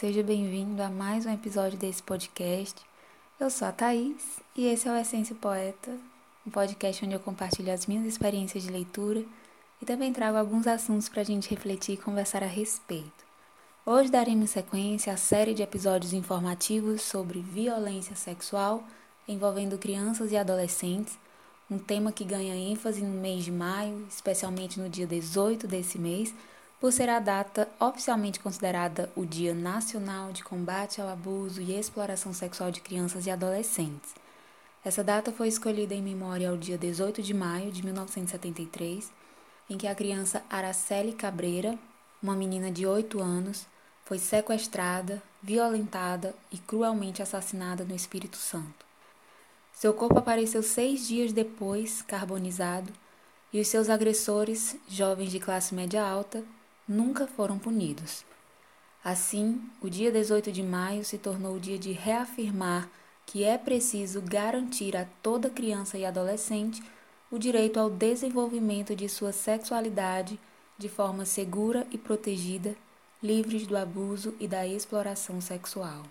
seja bem-vindo a mais um episódio desse podcast. Eu sou a Thaís e esse é o Essência Poeta, um podcast onde eu compartilho as minhas experiências de leitura e também trago alguns assuntos para a gente refletir e conversar a respeito. Hoje daremos sequência à série de episódios informativos sobre violência sexual envolvendo crianças e adolescentes, um tema que ganha ênfase no mês de maio, especialmente no dia 18 desse mês por ser a data oficialmente considerada o Dia Nacional de Combate ao Abuso e Exploração Sexual de Crianças e Adolescentes. Essa data foi escolhida em memória ao dia 18 de maio de 1973, em que a criança Araceli Cabreira, uma menina de 8 anos, foi sequestrada, violentada e cruelmente assassinada no Espírito Santo. Seu corpo apareceu seis dias depois, carbonizado, e os seus agressores, jovens de classe média alta, nunca foram punidos. Assim, o dia 18 de maio se tornou o dia de reafirmar que é preciso garantir a toda criança e adolescente o direito ao desenvolvimento de sua sexualidade de forma segura e protegida, livres do abuso e da exploração sexual.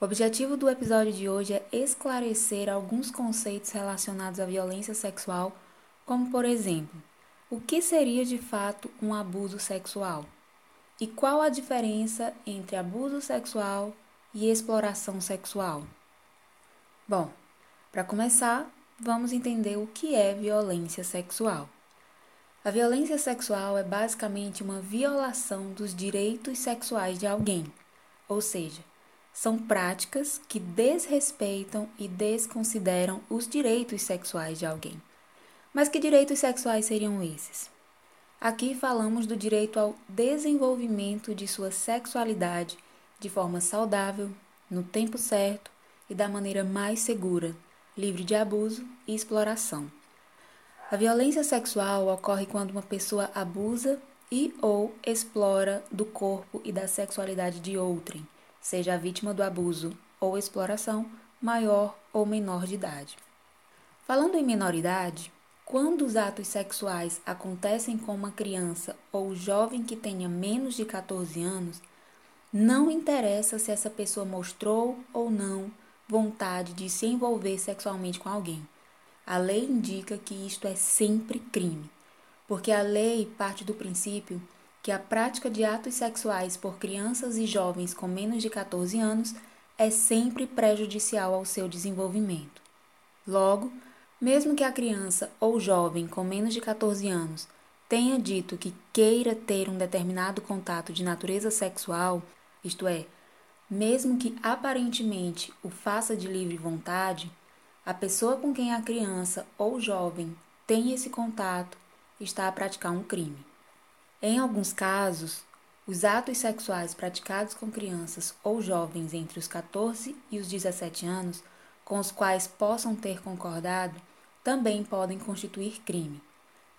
O objetivo do episódio de hoje é esclarecer alguns conceitos relacionados à violência sexual, como, por exemplo, o que seria de fato um abuso sexual? E qual a diferença entre abuso sexual e exploração sexual? Bom, para começar, vamos entender o que é violência sexual. A violência sexual é basicamente uma violação dos direitos sexuais de alguém, ou seja, são práticas que desrespeitam e desconsideram os direitos sexuais de alguém. Mas que direitos sexuais seriam esses? Aqui falamos do direito ao desenvolvimento de sua sexualidade de forma saudável, no tempo certo e da maneira mais segura, livre de abuso e exploração. A violência sexual ocorre quando uma pessoa abusa e ou explora do corpo e da sexualidade de outrem, seja a vítima do abuso ou exploração, maior ou menor de idade. Falando em menoridade, quando os atos sexuais acontecem com uma criança ou jovem que tenha menos de 14 anos, não interessa se essa pessoa mostrou ou não vontade de se envolver sexualmente com alguém. A lei indica que isto é sempre crime, porque a lei parte do princípio que a prática de atos sexuais por crianças e jovens com menos de 14 anos é sempre prejudicial ao seu desenvolvimento. Logo, mesmo que a criança ou jovem com menos de 14 anos tenha dito que queira ter um determinado contato de natureza sexual, isto é, mesmo que aparentemente o faça de livre vontade, a pessoa com quem a criança ou jovem tem esse contato está a praticar um crime. Em alguns casos, os atos sexuais praticados com crianças ou jovens entre os 14 e os 17 anos, com os quais possam ter concordado, também podem constituir crime.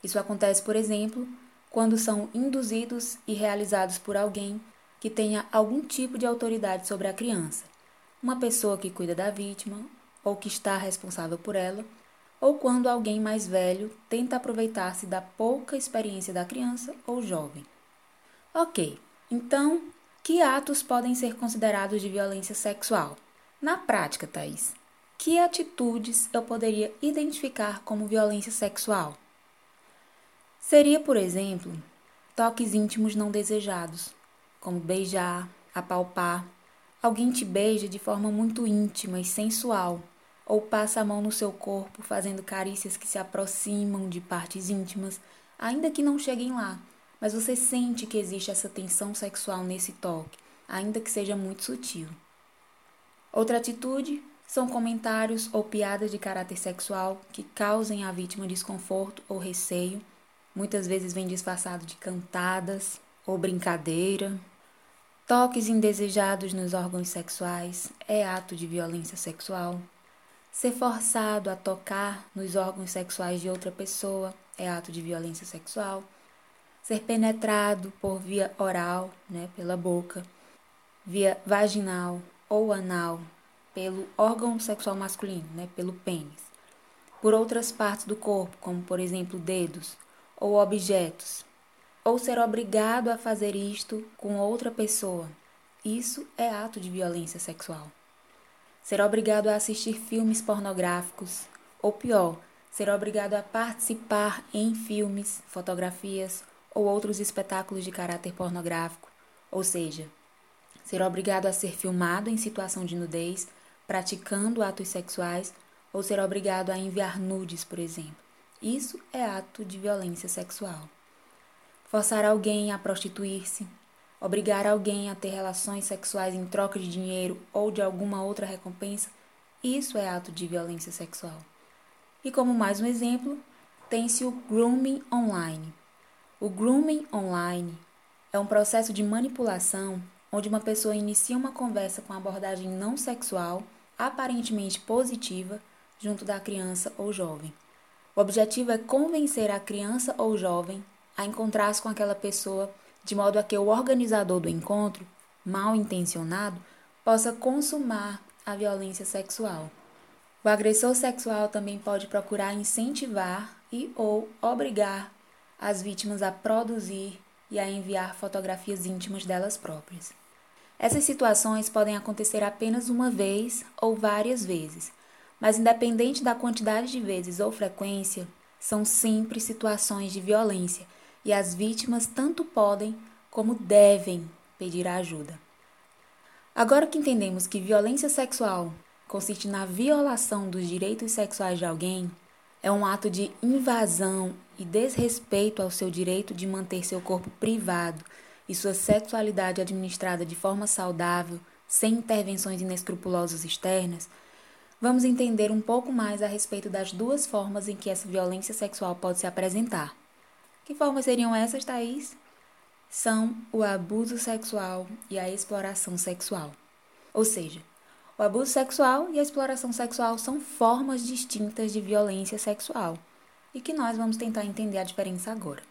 Isso acontece, por exemplo, quando são induzidos e realizados por alguém que tenha algum tipo de autoridade sobre a criança, uma pessoa que cuida da vítima ou que está responsável por ela, ou quando alguém mais velho tenta aproveitar-se da pouca experiência da criança ou jovem. Ok, então, que atos podem ser considerados de violência sexual? Na prática, Thaís, que atitudes eu poderia identificar como violência sexual? Seria, por exemplo, toques íntimos não desejados, como beijar, apalpar. Alguém te beija de forma muito íntima e sensual, ou passa a mão no seu corpo fazendo carícias que se aproximam de partes íntimas, ainda que não cheguem lá, mas você sente que existe essa tensão sexual nesse toque, ainda que seja muito sutil. Outra atitude são comentários ou piadas de caráter sexual que causem à vítima desconforto ou receio. Muitas vezes vem disfarçado de cantadas ou brincadeira. Toques indesejados nos órgãos sexuais é ato de violência sexual. Ser forçado a tocar nos órgãos sexuais de outra pessoa é ato de violência sexual. Ser penetrado por via oral, né, pela boca, via vaginal ou anal pelo órgão sexual masculino, né, pelo pênis, por outras partes do corpo, como por exemplo dedos ou objetos, ou ser obrigado a fazer isto com outra pessoa, Isso é ato de violência sexual. Ser obrigado a assistir filmes pornográficos, ou pior, ser obrigado a participar em filmes, fotografias ou outros espetáculos de caráter pornográfico, ou seja, ser obrigado a ser filmado em situação de nudez, praticando atos sexuais ou ser obrigado a enviar nudes, por exemplo. Isso é ato de violência sexual. Forçar alguém a prostituir-se, obrigar alguém a ter relações sexuais em troca de dinheiro ou de alguma outra recompensa, isso é ato de violência sexual. E como mais um exemplo, tem-se o grooming online. O grooming online é um processo de manipulação onde uma pessoa inicia uma conversa com abordagem não sexual, aparentemente positiva, junto da criança ou jovem. O objetivo é convencer a criança ou jovem a encontrar-se com aquela pessoa de modo a que o organizador do encontro, mal intencionado, possa consumar a violência sexual. O agressor sexual também pode procurar incentivar e ou obrigar as vítimas a produzir e a enviar fotografias íntimas delas próprias. Essas situações podem acontecer apenas uma vez ou várias vezes, mas independente da quantidade de vezes ou frequência, são sempre situações de violência e as vítimas tanto podem como devem pedir ajuda. Agora que entendemos que violência sexual consiste na violação dos direitos sexuais de alguém, é um ato de invasão e desrespeito ao seu direito de manter seu corpo privado e sua sexualidade administrada de forma saudável, sem intervenções inescrupulosas externas, vamos entender um pouco mais a respeito das duas formas em que essa violência sexual pode se apresentar. Que formas seriam essas, Thaís? São o abuso sexual e a exploração sexual. Ou seja, o abuso sexual e a exploração sexual são formas distintas de violência sexual e que nós vamos tentar entender a diferença agora.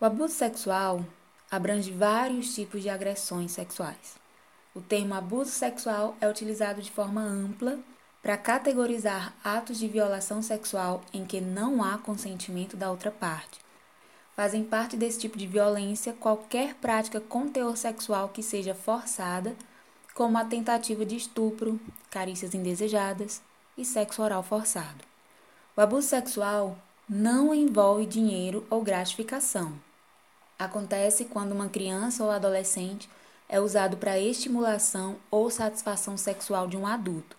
O abuso sexual abrange vários tipos de agressões sexuais. O termo abuso sexual é utilizado de forma ampla para categorizar atos de violação sexual em que não há consentimento da outra parte. Fazem parte desse tipo de violência qualquer prática com teor sexual que seja forçada como a tentativa de estupro, carícias indesejadas e sexo oral forçado. O abuso sexual não envolve dinheiro ou gratificação. Acontece quando uma criança ou adolescente é usado para estimulação ou satisfação sexual de um adulto.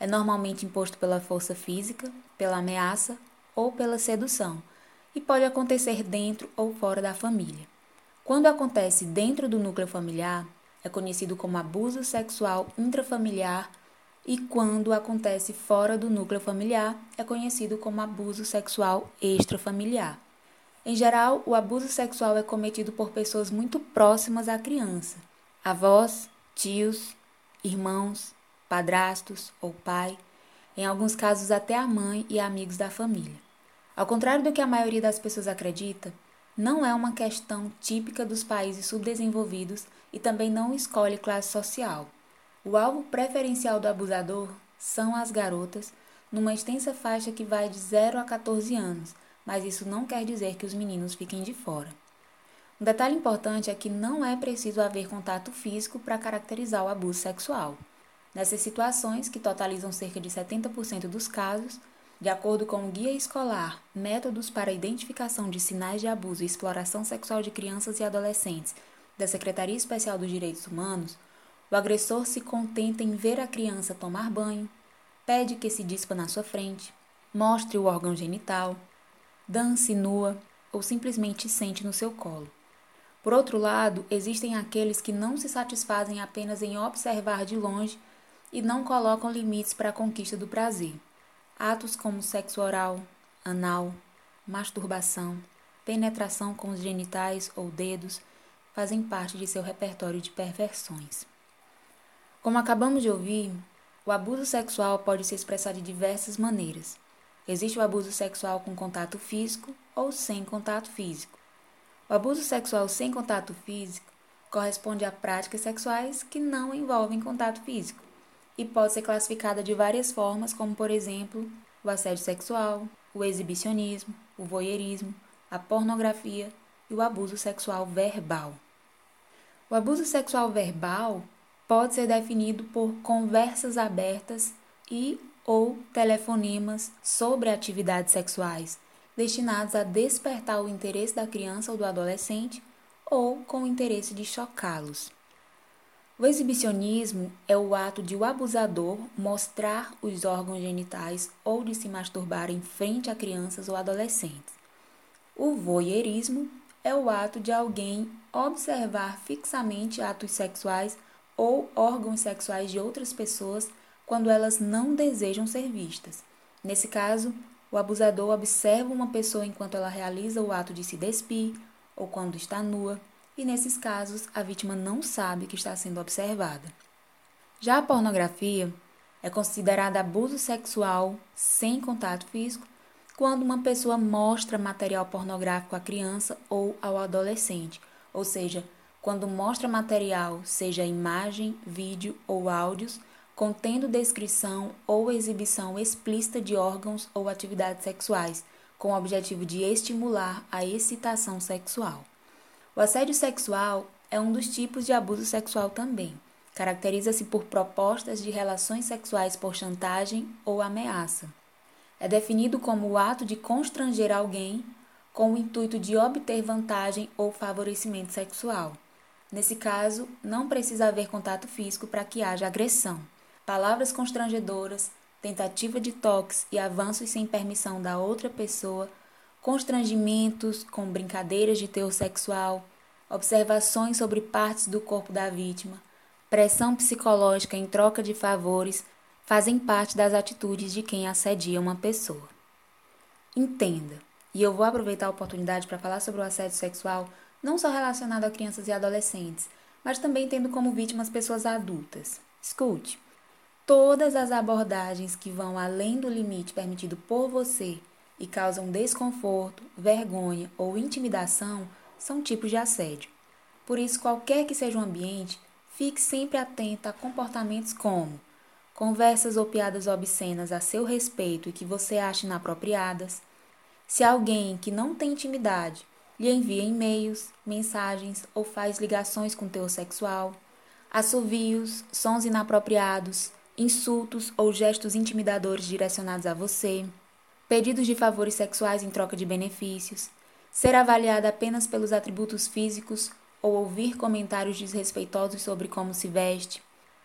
É normalmente imposto pela força física, pela ameaça ou pela sedução, e pode acontecer dentro ou fora da família. Quando acontece dentro do núcleo familiar, é conhecido como abuso sexual intrafamiliar e quando acontece fora do núcleo familiar, é conhecido como abuso sexual extrafamiliar. Em geral, o abuso sexual é cometido por pessoas muito próximas à criança: avós, tios, irmãos, padrastos ou pai, em alguns casos até a mãe e amigos da família. Ao contrário do que a maioria das pessoas acredita, não é uma questão típica dos países subdesenvolvidos e também não escolhe classe social. O alvo preferencial do abusador são as garotas, numa extensa faixa que vai de 0 a 14 anos, mas isso não quer dizer que os meninos fiquem de fora. Um detalhe importante é que não é preciso haver contato físico para caracterizar o abuso sexual. Nessas situações, que totalizam cerca de 70% dos casos, de acordo com o Guia Escolar Métodos para a Identificação de Sinais de Abuso e Exploração Sexual de Crianças e Adolescentes da Secretaria Especial dos Direitos Humanos, o agressor se contenta em ver a criança tomar banho, pede que se dispa na sua frente, mostre o órgão genital, dance nua ou simplesmente sente no seu colo. Por outro lado, existem aqueles que não se satisfazem apenas em observar de longe e não colocam limites para a conquista do prazer. Atos como sexo oral, anal, masturbação, penetração com os genitais ou dedos fazem parte de seu repertório de perversões. Como acabamos de ouvir, o abuso sexual pode se expressar de diversas maneiras. Existe o abuso sexual com contato físico ou sem contato físico. O abuso sexual sem contato físico corresponde a práticas sexuais que não envolvem contato físico e pode ser classificada de várias formas, como por exemplo, o assédio sexual, o exibicionismo, o voyeurismo, a pornografia e o abuso sexual verbal. O abuso sexual verbal pode ser definido por conversas abertas e ou telefonemas sobre atividades sexuais, destinados a despertar o interesse da criança ou do adolescente ou com o interesse de chocá-los. O exibicionismo é o ato de o abusador mostrar os órgãos genitais ou de se masturbar em frente a crianças ou adolescentes. O voyeurismo é o ato de alguém observar fixamente atos sexuais ou órgãos sexuais de outras pessoas quando elas não desejam ser vistas. Nesse caso, o abusador observa uma pessoa enquanto ela realiza o ato de se despir ou quando está nua, e nesses casos a vítima não sabe que está sendo observada. Já a pornografia é considerada abuso sexual sem contato físico quando uma pessoa mostra material pornográfico à criança ou ao adolescente, ou seja, quando mostra material, seja imagem, vídeo ou áudios, contendo descrição ou exibição explícita de órgãos ou atividades sexuais, com o objetivo de estimular a excitação sexual. O assédio sexual é um dos tipos de abuso sexual também. Caracteriza-se por propostas de relações sexuais por chantagem ou ameaça. É definido como o ato de constranger alguém com o intuito de obter vantagem ou favorecimento sexual. Nesse caso, não precisa haver contato físico para que haja agressão. Palavras constrangedoras, tentativa de toques e avanços sem permissão da outra pessoa constrangimentos com brincadeiras de teor sexual, observações sobre partes do corpo da vítima, pressão psicológica em troca de favores fazem parte das atitudes de quem assedia uma pessoa. Entenda, e eu vou aproveitar a oportunidade para falar sobre o assédio sexual não só relacionado a crianças e adolescentes, mas também tendo como vítimas pessoas adultas. Escute, todas as abordagens que vão além do limite permitido por você e causam desconforto, vergonha ou intimidação são tipos de assédio. Por isso, qualquer que seja o ambiente, fique sempre atento a comportamentos como conversas ou piadas obscenas a seu respeito e que você ache inapropriadas. Se alguém que não tem intimidade lhe envia e-mails, mensagens ou faz ligações com teor sexual, assovios, sons inapropriados, insultos ou gestos intimidadores direcionados a você pedidos de favores sexuais em troca de benefícios, ser avaliada apenas pelos atributos físicos ou ouvir comentários desrespeitosos sobre como se veste,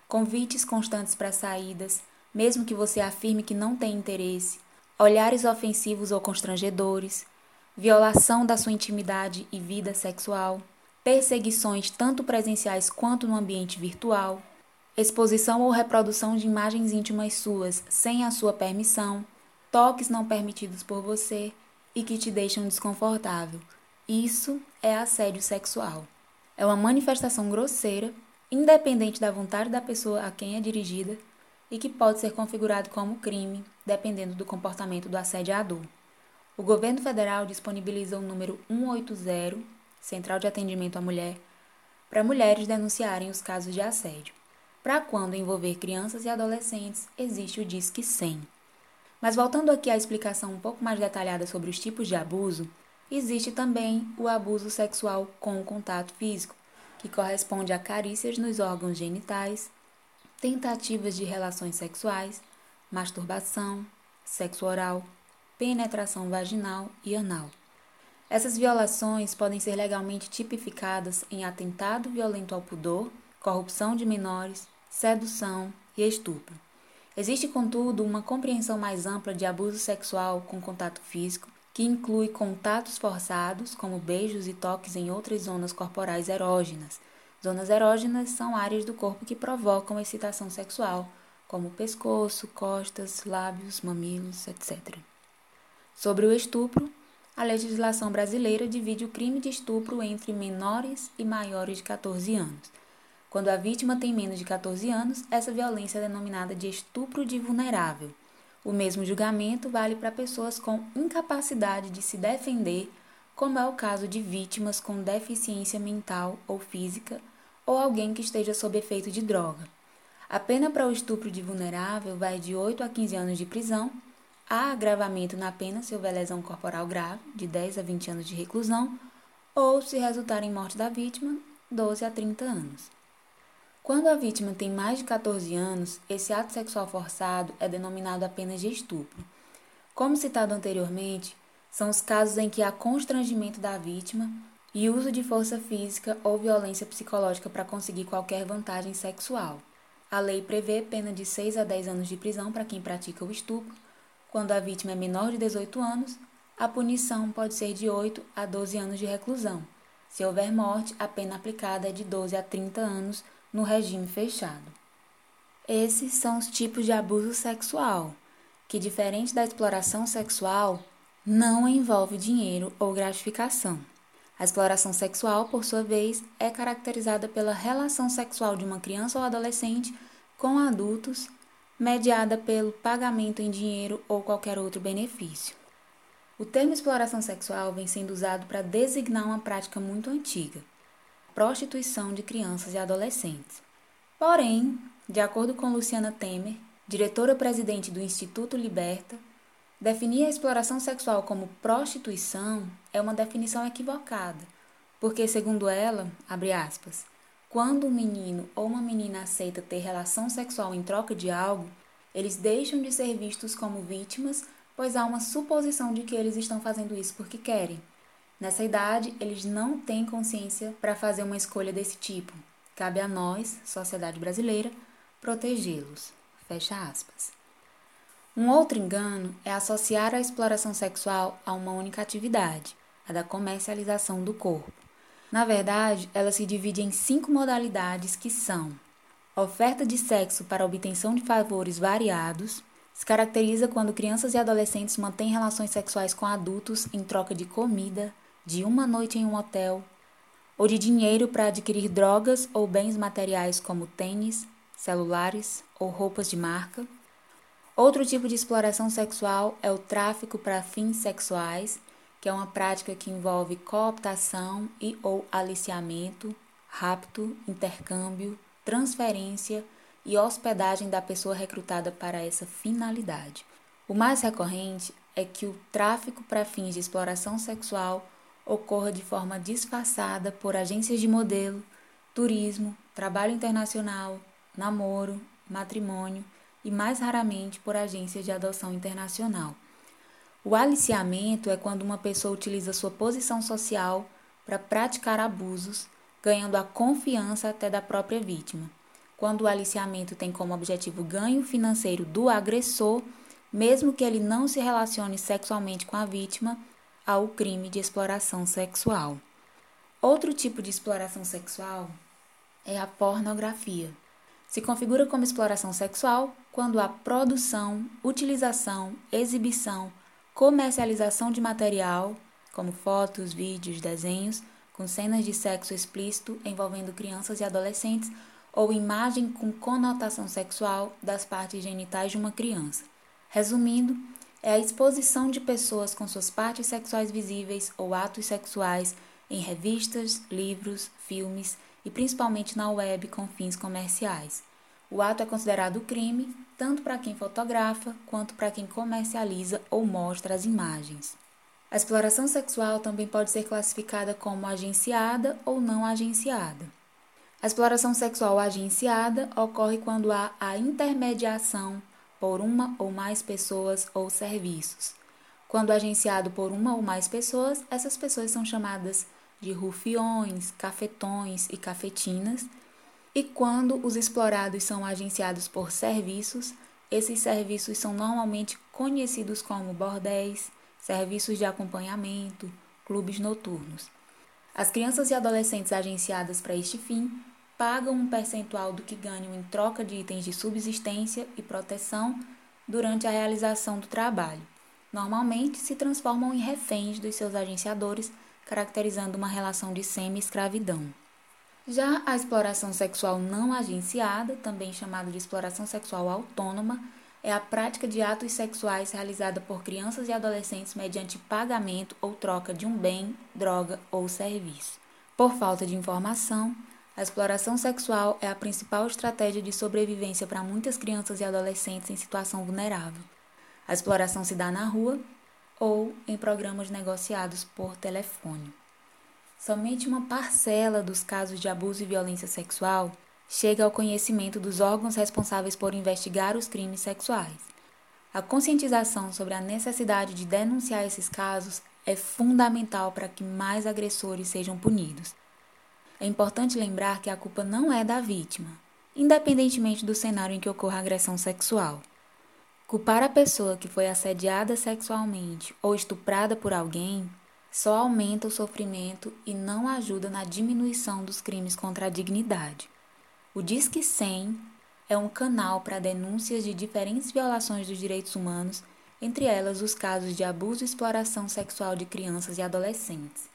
convites constantes para saídas, mesmo que você afirme que não tem interesse, olhares ofensivos ou constrangedores, violação da sua intimidade e vida sexual, perseguições tanto presenciais quanto no ambiente virtual, exposição ou reprodução de imagens íntimas suas sem a sua permissão, toques não permitidos por você e que te deixam desconfortável. Isso é assédio sexual. É uma manifestação grosseira, independente da vontade da pessoa a quem é dirigida e que pode ser configurado como crime, dependendo do comportamento do assediador. O governo federal disponibiliza o número 180, Central de Atendimento à Mulher, para mulheres denunciarem os casos de assédio. Para quando envolver crianças e adolescentes, existe o Disque 100. Mas voltando aqui à explicação um pouco mais detalhada sobre os tipos de abuso, existe também o abuso sexual com contato físico, que corresponde a carícias nos órgãos genitais, tentativas de relações sexuais, masturbação, sexo oral, penetração vaginal e anal. Essas violações podem ser legalmente tipificadas em atentado violento ao pudor, corrupção de menores, sedução e estupro. Existe, contudo, uma compreensão mais ampla de abuso sexual com contato físico, que inclui contatos forçados, como beijos e toques em outras zonas corporais erógenas. Zonas erógenas são áreas do corpo que provocam excitação sexual, como pescoço, costas, lábios, mamilos, etc. Sobre o estupro, a legislação brasileira divide o crime de estupro entre menores e maiores de 14 anos. Quando a vítima tem menos de 14 anos, essa violência é denominada de estupro de vulnerável. O mesmo julgamento vale para pessoas com incapacidade de se defender, como é o caso de vítimas com deficiência mental ou física ou alguém que esteja sob efeito de droga. A pena para o estupro de vulnerável vai de 8 a 15 anos de prisão, há agravamento na pena se houver lesão corporal grave, de 10 a 20 anos de reclusão, ou se resultar em morte da vítima, 12 a 30 anos. Quando a vítima tem mais de 14 anos, esse ato sexual forçado é denominado apenas de estupro. Como citado anteriormente, são os casos em que há constrangimento da vítima e uso de força física ou violência psicológica para conseguir qualquer vantagem sexual. A lei prevê pena de 6 a 10 anos de prisão para quem pratica o estupro. Quando a vítima é menor de 18 anos, a punição pode ser de 8 a 12 anos de reclusão. Se houver morte, a pena aplicada é de 12 a 30 anos no regime fechado. Esses são os tipos de abuso sexual, que, diferente da exploração sexual, não envolve dinheiro ou gratificação. A exploração sexual, por sua vez, é caracterizada pela relação sexual de uma criança ou adolescente com adultos, mediada pelo pagamento em dinheiro ou qualquer outro benefício. O termo exploração sexual vem sendo usado para designar uma prática muito antiga, prostituição de crianças e adolescentes. Porém, de acordo com Luciana Temer, diretora-presidente do Instituto Liberta, definir a exploração sexual como prostituição é uma definição equivocada, porque, segundo ela, abre aspas, quando um menino ou uma menina aceita ter relação sexual em troca de algo, eles deixam de ser vistos como vítimas, pois há uma suposição de que eles estão fazendo isso porque querem. Nessa idade, eles não têm consciência para fazer uma escolha desse tipo. Cabe a nós, sociedade brasileira, protegê-los. Fecha aspas. Um outro engano é associar a exploração sexual a uma única atividade, a da comercialização do corpo. Na verdade, ela se divide em cinco modalidades que são: oferta de sexo para obtenção de favores variados, se caracteriza quando crianças e adolescentes mantêm relações sexuais com adultos em troca de comida, de uma noite em um hotel, ou de dinheiro para adquirir drogas ou bens materiais como tênis, celulares ou roupas de marca. Outro tipo de exploração sexual é o tráfico para fins sexuais, que é uma prática que envolve cooptação e ou aliciamento, rapto, intercâmbio, transferência e hospedagem da pessoa recrutada para essa finalidade. O mais recorrente é que o tráfico para fins de exploração sexual ocorra de forma disfarçada por agências de modelo, turismo, trabalho internacional, namoro, matrimônio e, mais raramente, por agências de adoção internacional. O aliciamento é quando uma pessoa utiliza sua posição social para praticar abusos, ganhando a confiança até da própria vítima. Quando o aliciamento tem como objetivo ganho financeiro do agressor, mesmo que ele não se relacione sexualmente com a vítima, ao crime de exploração sexual. Outro tipo de exploração sexual é a pornografia. Se configura como exploração sexual quando a produção, utilização, exibição, comercialização de material, como fotos, vídeos, desenhos, com cenas de sexo explícito envolvendo crianças e adolescentes ou imagem com conotação sexual das partes genitais de uma criança. Resumindo, é a exposição de pessoas com suas partes sexuais visíveis ou atos sexuais em revistas, livros, filmes e principalmente na web com fins comerciais. O ato é considerado crime tanto para quem fotografa quanto para quem comercializa ou mostra as imagens. A exploração sexual também pode ser classificada como agenciada ou não agenciada. A exploração sexual agenciada ocorre quando há a intermediação por uma ou mais pessoas ou serviços. Quando agenciado por uma ou mais pessoas, essas pessoas são chamadas de rufiões, cafetões e cafetinas. E quando os explorados são agenciados por serviços, esses serviços são normalmente conhecidos como bordéis, serviços de acompanhamento, clubes noturnos. As crianças e adolescentes agenciadas para este fim pagam um percentual do que ganham em troca de itens de subsistência e proteção durante a realização do trabalho. Normalmente se transformam em reféns dos seus agenciadores, caracterizando uma relação de semi-escravidão. Já a exploração sexual não agenciada, também chamada de exploração sexual autônoma, é a prática de atos sexuais realizada por crianças e adolescentes mediante pagamento ou troca de um bem, droga ou serviço. Por falta de informação, a exploração sexual é a principal estratégia de sobrevivência para muitas crianças e adolescentes em situação vulnerável. A exploração se dá na rua ou em programas negociados por telefone. somente uma parcela dos casos de abuso e violência sexual chega ao conhecimento dos órgãos responsáveis por investigar os crimes sexuais. A conscientização sobre a necessidade de denunciar esses casos é fundamental para que mais agressores sejam punidos. É importante lembrar que a culpa não é da vítima, independentemente do cenário em que ocorra agressão sexual. Culpar a pessoa que foi assediada sexualmente ou estuprada por alguém só aumenta o sofrimento e não ajuda na diminuição dos crimes contra a dignidade. O Disque 100 é um canal para denúncias de diferentes violações dos direitos humanos, entre elas os casos de abuso e exploração sexual de crianças e adolescentes.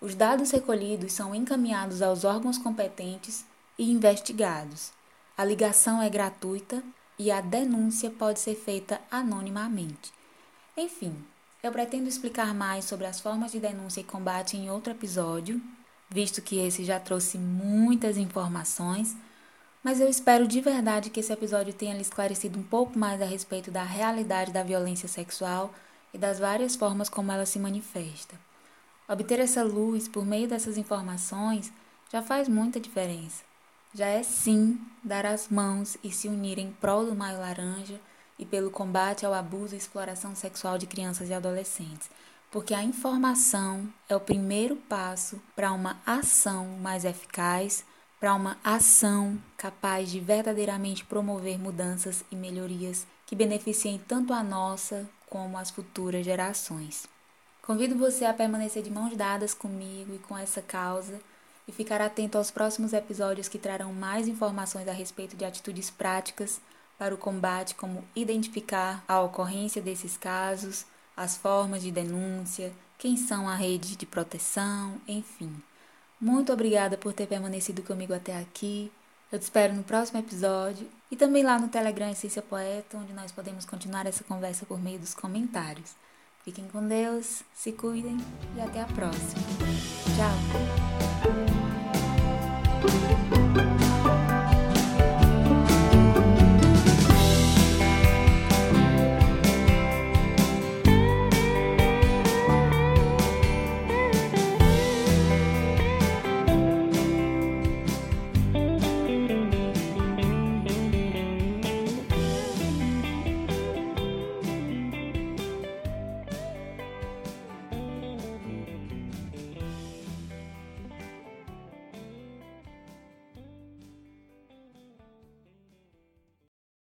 Os dados recolhidos são encaminhados aos órgãos competentes e investigados. A ligação é gratuita e a denúncia pode ser feita anonimamente. Enfim, eu pretendo explicar mais sobre as formas de denúncia e combate em outro episódio, visto que esse já trouxe muitas informações, mas eu espero de verdade que esse episódio tenha lhe esclarecido um pouco mais a respeito da realidade da violência sexual e das várias formas como ela se manifesta. Obter essa luz por meio dessas informações já faz muita diferença. Já é sim dar as mãos e se unir em prol do Maio Laranja e pelo combate ao abuso e exploração sexual de crianças e adolescentes, porque a informação é o primeiro passo para uma ação mais eficaz, para uma ação capaz de verdadeiramente promover mudanças e melhorias que beneficiem tanto a nossa como as futuras gerações. Convido você a permanecer de mãos dadas comigo e com essa causa e ficar atento aos próximos episódios que trarão mais informações a respeito de atitudes práticas para o combate, como identificar a ocorrência desses casos, as formas de denúncia, quem são a rede de proteção, enfim. Muito obrigada por ter permanecido comigo até aqui. Eu te espero no próximo episódio e também lá no Telegram Essência Poeta, onde nós podemos continuar essa conversa por meio dos comentários. Fiquem com Deus, se cuidem e até a próxima. Tchau!